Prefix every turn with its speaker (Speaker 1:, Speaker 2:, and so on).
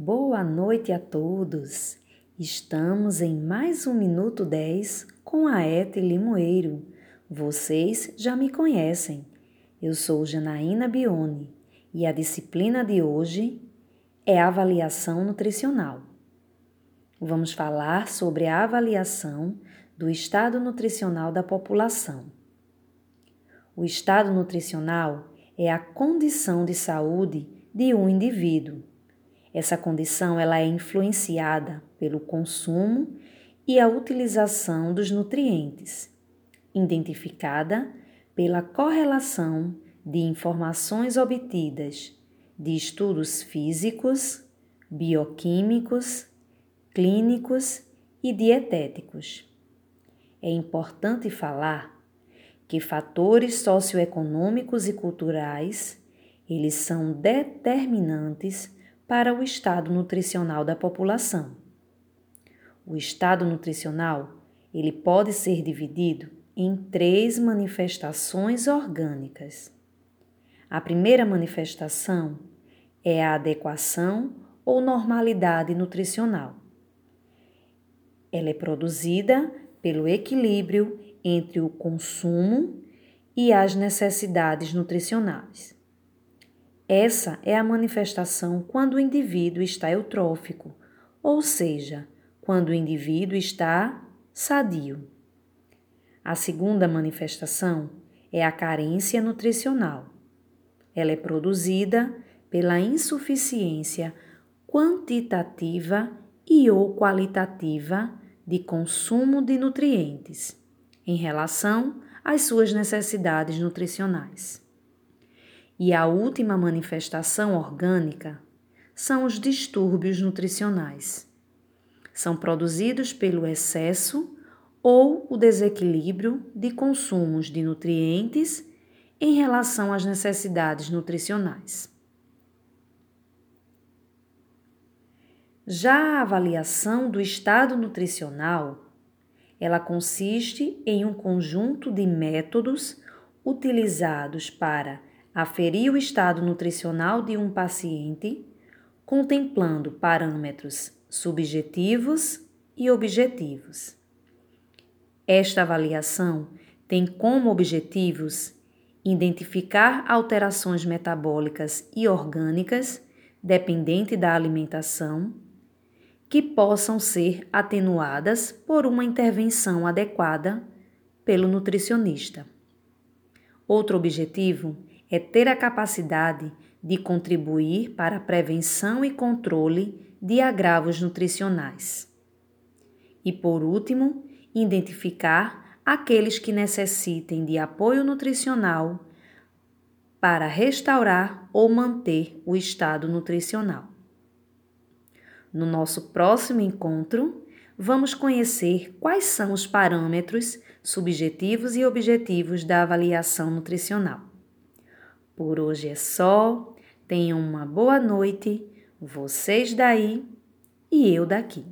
Speaker 1: Boa noite a todos! Estamos em mais um Minuto 10 com a Ete Limoeiro. Vocês já me conhecem. Eu sou Janaína Bione e a disciplina de hoje é avaliação nutricional. Vamos falar sobre a avaliação do estado nutricional da população. O estado nutricional é a condição de saúde de um indivíduo essa condição ela é influenciada pelo consumo e a utilização dos nutrientes, identificada pela correlação de informações obtidas de estudos físicos, bioquímicos, clínicos e dietéticos. É importante falar que fatores socioeconômicos e culturais, eles são determinantes para o estado nutricional da população. O estado nutricional, ele pode ser dividido em três manifestações orgânicas. A primeira manifestação é a adequação ou normalidade nutricional. Ela é produzida pelo equilíbrio entre o consumo e as necessidades nutricionais. Essa é a manifestação quando o indivíduo está eutrófico, ou seja, quando o indivíduo está sadio. A segunda manifestação é a carência nutricional. Ela é produzida pela insuficiência quantitativa e ou qualitativa de consumo de nutrientes em relação às suas necessidades nutricionais. E a última manifestação orgânica são os distúrbios nutricionais. São produzidos pelo excesso ou o desequilíbrio de consumos de nutrientes em relação às necessidades nutricionais. Já a avaliação do estado nutricional, ela consiste em um conjunto de métodos utilizados para aferir o estado nutricional de um paciente, contemplando parâmetros subjetivos e objetivos. Esta avaliação tem como objetivos identificar alterações metabólicas e orgânicas dependente da alimentação que possam ser atenuadas por uma intervenção adequada pelo nutricionista. Outro objetivo é ter a capacidade de contribuir para a prevenção e controle de agravos nutricionais. E por último, identificar aqueles que necessitem de apoio nutricional para restaurar ou manter o estado nutricional. No nosso próximo encontro, vamos conhecer quais são os parâmetros subjetivos e objetivos da avaliação nutricional. Por hoje é só. Tenham uma boa noite, vocês daí e eu daqui.